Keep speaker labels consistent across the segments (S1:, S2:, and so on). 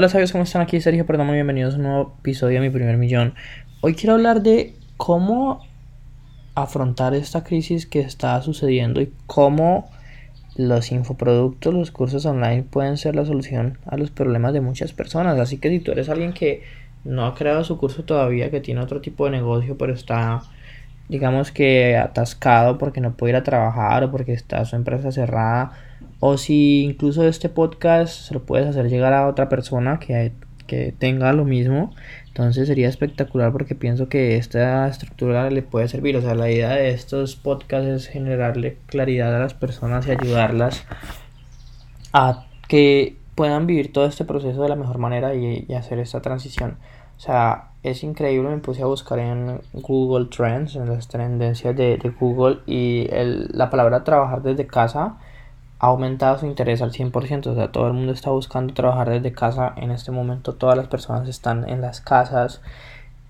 S1: Hola sabios, ¿cómo están? Aquí Sergio Perdón, muy bienvenidos a un nuevo episodio de Mi Primer Millón. Hoy quiero hablar de cómo afrontar esta crisis que está sucediendo y cómo los infoproductos, los cursos online pueden ser la solución a los problemas de muchas personas. Así que si tú eres alguien que no ha creado su curso todavía, que tiene otro tipo de negocio, pero está, digamos que atascado porque no puede ir a trabajar o porque está su empresa cerrada, o si incluso este podcast se lo puedes hacer llegar a otra persona que, que tenga lo mismo, entonces sería espectacular porque pienso que esta estructura le puede servir. O sea, la idea de estos podcasts es generarle claridad a las personas y ayudarlas a que puedan vivir todo este proceso de la mejor manera y, hacer esta transición. O sea, es increíble, me puse a buscar en Google Trends, en las tendencias de, Google y la palabra trabajar desde casa ha aumentado su interés al 100%, o sea, todo el mundo está buscando trabajar desde casa, en este momento todas las personas están en las casas,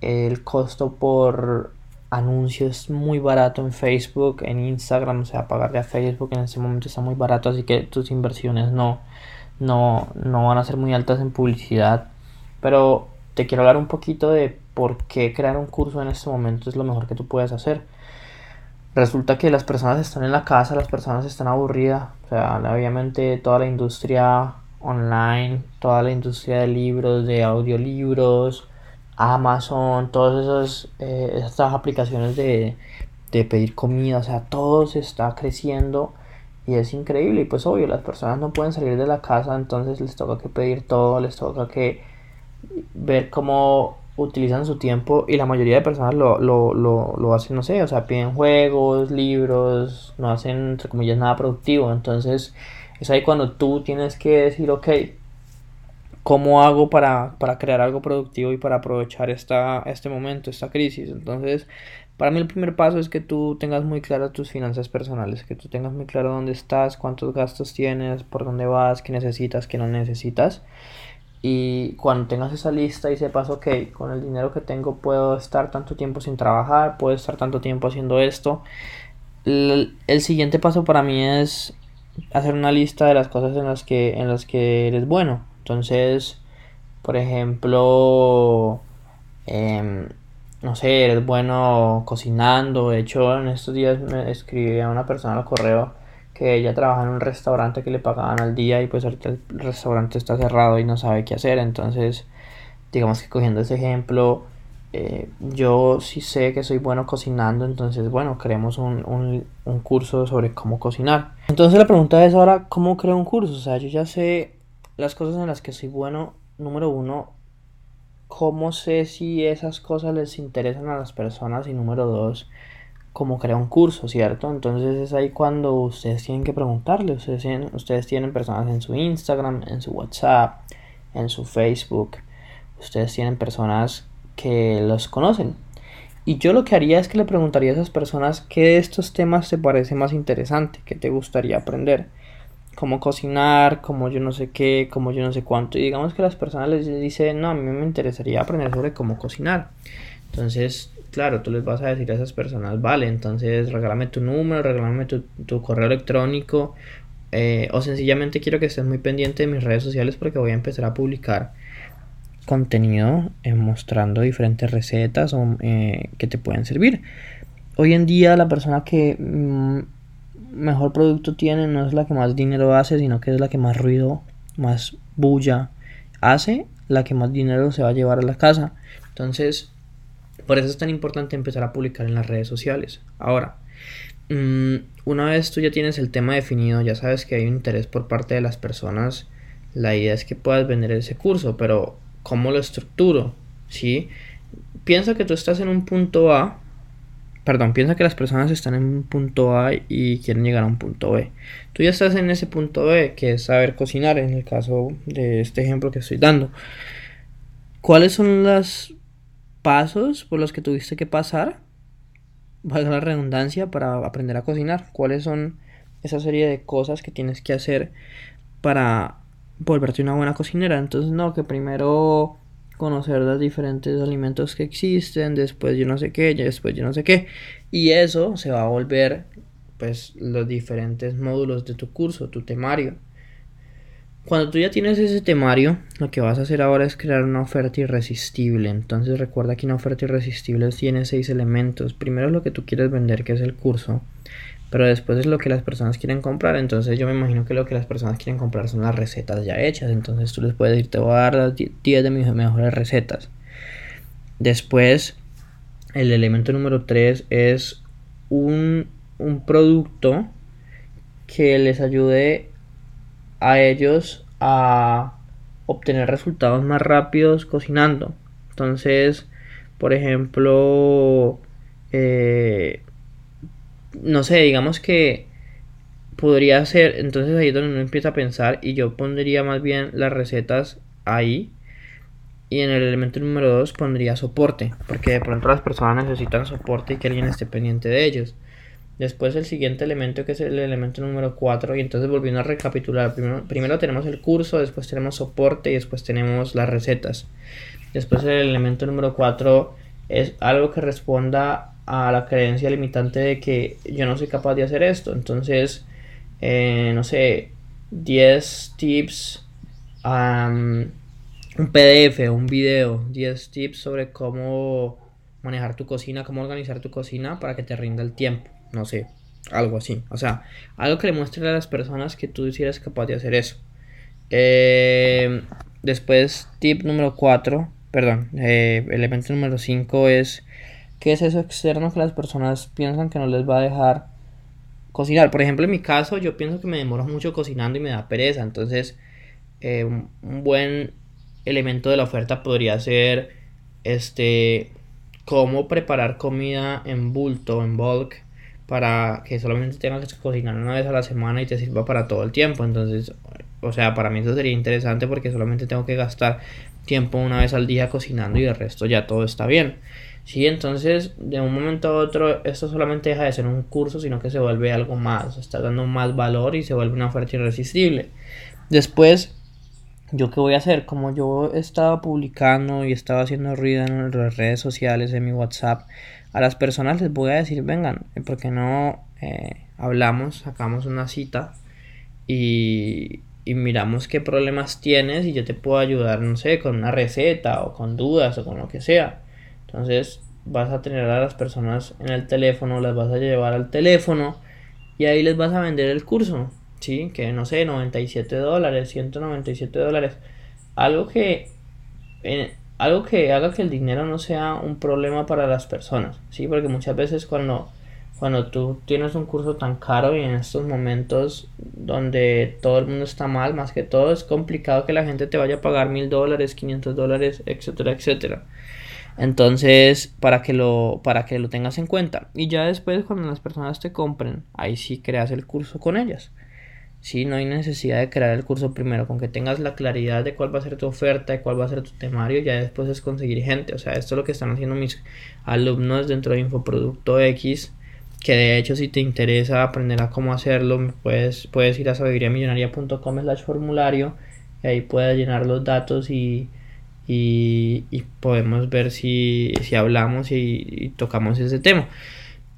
S1: el costo por anuncios es muy barato en Facebook, en Instagram, o sea, pagarle a Facebook en este momento está muy barato, así que tus inversiones no, no, no van a ser muy altas en publicidad, pero te quiero hablar un poquito de por qué crear un curso en este momento es lo mejor que tú puedes hacer resulta que las personas están en la casa, las personas están aburridas, o sea, obviamente toda la industria online, toda la industria de libros, de audiolibros, Amazon, todas esas, eh, aplicaciones de, de pedir comida, o sea, todo se está creciendo y es increíble. Y pues obvio, las personas no pueden salir de la casa, entonces les toca que pedir todo, les toca que ver cómo utilizan su tiempo y la mayoría de personas lo, lo, lo, lo, hacen, no sé, o sea, piden juegos, libros, no hacen, entre comillas, nada productivo. Entonces, es ahí cuando tú tienes que decir, ok, ¿cómo hago para, para crear algo productivo y para aprovechar esta, este momento, esta crisis? Entonces, para mí el primer paso es que tú tengas muy claras tus finanzas personales, que tú tengas muy claro dónde estás, cuántos gastos tienes, por dónde vas, qué necesitas, qué no necesitas. Y cuando tengas esa lista y sepas, ok, con el dinero que tengo puedo estar tanto tiempo sin trabajar, puedo estar tanto tiempo haciendo esto. El, siguiente paso para mí es hacer una lista de las cosas en las que, en las que eres bueno. Entonces, por ejemplo, em, no sé, eres bueno cocinando. De hecho, en estos días me escribí a una persona al correo que ella trabaja en un restaurante que le pagaban al día y pues ahorita el restaurante está cerrado y no sabe qué hacer. Entonces, digamos que cogiendo ese ejemplo, eh, yo sí sé que soy bueno cocinando, entonces bueno, creemos un, un, un, curso sobre cómo cocinar. Entonces la pregunta es ahora, ¿cómo creo un curso? O sea, yo ya sé las cosas en las que soy bueno. Número uno, ¿cómo sé si esas cosas les interesan a las personas? Y número dos, como crear un curso, ¿cierto? Entonces es ahí cuando ustedes tienen que preguntarle, ustedes tienen, ustedes tienen personas en su Instagram, en su WhatsApp, en su Facebook, ustedes tienen personas que los conocen. Y yo lo que haría es que le preguntaría a esas personas qué de estos temas te parece más interesante, qué te gustaría aprender. Cómo cocinar, cómo yo no sé qué, cómo yo no sé cuánto. Y digamos que las personas les dicen, no, a mí me interesaría aprender sobre cómo cocinar. Entonces claro, tú les vas a decir a esas personas, vale, entonces regálame tu número, regálame tu, correo electrónico, eh, o sencillamente quiero que estés muy pendiente de mis redes sociales porque voy a empezar a publicar contenido eh, mostrando diferentes recetas o, eh, que te pueden servir. Hoy en día la persona que mm, mejor producto tiene no es la que más dinero hace, sino que es la que más ruido, más bulla hace, la que más dinero se va a llevar a la casa. Entonces, por eso es tan importante empezar a publicar en las redes sociales. Ahora, mm, una vez tú ya tienes el tema definido, ya sabes que hay un interés por parte de las personas, la idea es que puedas vender ese curso, pero ¿cómo lo estructuro? ¿Sí? Piensa que tú estás en un punto A, perdón, piensa que las personas están en un punto A y quieren llegar a un punto B. Tú ya estás en ese punto B, que es saber cocinar, en el caso de este ejemplo que estoy dando. ¿Cuáles son las pasos por los que tuviste que pasar, valga la redundancia, para aprender a cocinar. ¿Cuáles son esa serie de cosas que tienes que hacer para volverte una buena cocinera? Entonces, no, que primero conocer los diferentes alimentos que existen, después yo no sé qué, después yo no sé qué. Y eso se va a volver, pues, los diferentes módulos de tu curso, tu temario. Cuando tú ya tienes ese temario, lo que vas a hacer ahora es crear una oferta irresistible. Entonces recuerda que una oferta irresistible tiene seis elementos. Primero es lo que tú quieres vender, que es el curso. Pero después es lo que las personas quieren comprar. Entonces yo me imagino que lo que las personas quieren comprar son las recetas ya hechas. Entonces tú les puedes decir, te voy a dar las 10 de mis mejores recetas. Después, el elemento número 3 es un, un producto que les ayude a ellos a obtener resultados más rápidos cocinando. Entonces, por ejemplo, eh, no sé, digamos que podría ser, entonces ahí es donde uno empieza a pensar y yo pondría más bien las recetas ahí y en el elemento número 2 pondría soporte, porque de pronto las personas necesitan soporte y que alguien esté pendiente de ellos. Después el siguiente elemento que es el elemento número 4 y entonces volviendo a recapitular, primero, primero tenemos el curso, después tenemos soporte y después tenemos las recetas. Después el elemento número 4 es algo que responda a la creencia limitante de que yo no soy capaz de hacer esto. Entonces, eh, no sé, 10 tips, un PDF, un video, 10 tips sobre cómo manejar tu cocina, cómo organizar tu cocina para que te rinda el tiempo no sé, algo así. O sea, algo que le muestre a las personas que tú sí eres capaz de hacer eso. Eh, después, tip número 4, perdón, eh, elemento número 5 es qué es eso externo que las personas piensan que no les va a dejar cocinar. Por ejemplo, en mi caso, yo pienso que me demoro mucho cocinando y me da pereza. Entonces, eh, un, buen elemento de la oferta podría ser este cómo preparar comida en bulto, en bulk para que solamente tengas que cocinar una vez a la semana y te sirva para todo el tiempo. Entonces, o sea, para mí eso sería interesante porque solamente tengo que gastar tiempo una vez al día cocinando y el resto ya todo está bien. Sí, entonces de un momento a otro esto solamente deja de ser un curso, sino que se vuelve algo más, está dando más valor y se vuelve una oferta irresistible. Después, ¿yo qué voy a hacer? Como yo estaba publicando y estaba haciendo ruido en las redes sociales, en mi WhatsApp, a las personas les voy a decir, vengan, eh, ¿por qué no eh, hablamos, sacamos una cita y, y, miramos qué problemas tienes y yo te puedo ayudar, no sé, con una receta o con dudas o con lo que sea. Entonces vas a tener a las personas en el teléfono, las vas a llevar al teléfono y ahí les vas a vender el curso, ¿sí? Que no sé, 97 dólares, 197 dólares. Algo que algo que haga que el dinero no sea un problema para las personas, ¿sí? Porque muchas veces cuando, cuando tú tienes un curso tan caro y en estos momentos donde todo el mundo está mal, más que todo, es complicado que la gente te vaya a pagar mil dólares, 500 dólares, etcétera, etcétera. Entonces, para que, lo, para que lo tengas en cuenta. Y ya después, cuando las personas te compren, ahí sí creas el curso con ellas. ¿Sí? No hay necesidad de crear el curso primero, con que tengas la claridad de cuál va a ser tu oferta, de cuál va a ser tu temario, ya después es conseguir gente. O sea, esto es lo que están haciendo mis alumnos dentro de Infoproducto X, que de hecho si te interesa aprender a cómo hacerlo, puedes, puedes ir a sabiduriamillonaria.com slash formulario y ahí puedes llenar los datos y, y, podemos ver si, si hablamos y, y tocamos ese tema.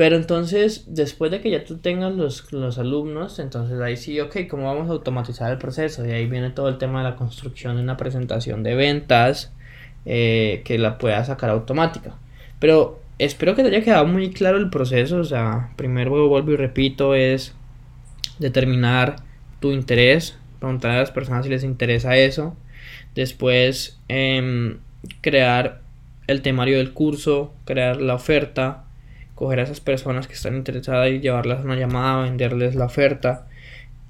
S1: Pero entonces, después de que ya tú tengas los, los, alumnos, entonces ahí sí, ok, ¿cómo vamos a automatizar el proceso? Y ahí viene todo el tema de la construcción de una presentación de ventas eh, que la puedas sacar automática. Pero espero que te haya quedado muy claro el proceso. O sea, primero vuelvo y repito, es determinar tu interés, preguntar a las personas si les interesa eso. Después, eh, crear el temario del curso, crear la oferta coger a esas personas que están interesadas y llevarlas a una llamada, venderles la oferta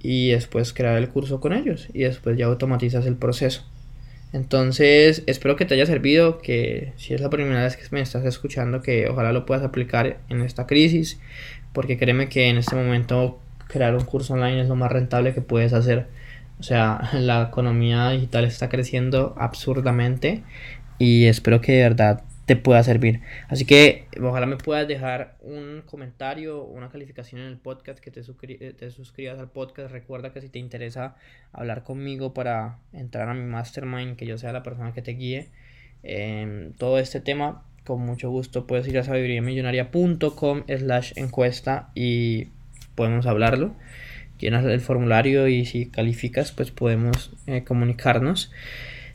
S1: y después crear el curso con ellos y después ya automatizas el proceso. Entonces, espero que te haya servido, que si es la primera vez que me estás escuchando, que ojalá lo puedas aplicar en esta crisis, porque créeme que en este momento crear un curso online es lo más rentable que puedes hacer. O sea, la economía digital está creciendo absurdamente y espero que de verdad te pueda servir. Así que ojalá me puedas dejar un comentario, una calificación en el podcast, que te, te suscribas al podcast. Recuerda que si te interesa hablar conmigo para entrar a mi mastermind, que yo sea la persona que te guíe en todo este tema, con mucho gusto puedes ir a sabiduriamillonaria.com slash encuesta y podemos hablarlo. llenas el formulario y si calificas, pues podemos eh, comunicarnos.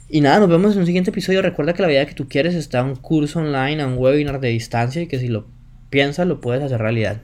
S1: Y nada, nos vemos en un siguiente episodio. Recuerda que la vida que tú quieres está un curso online, a un webinar de distancia y que si lo piensas lo puedes hacer realidad.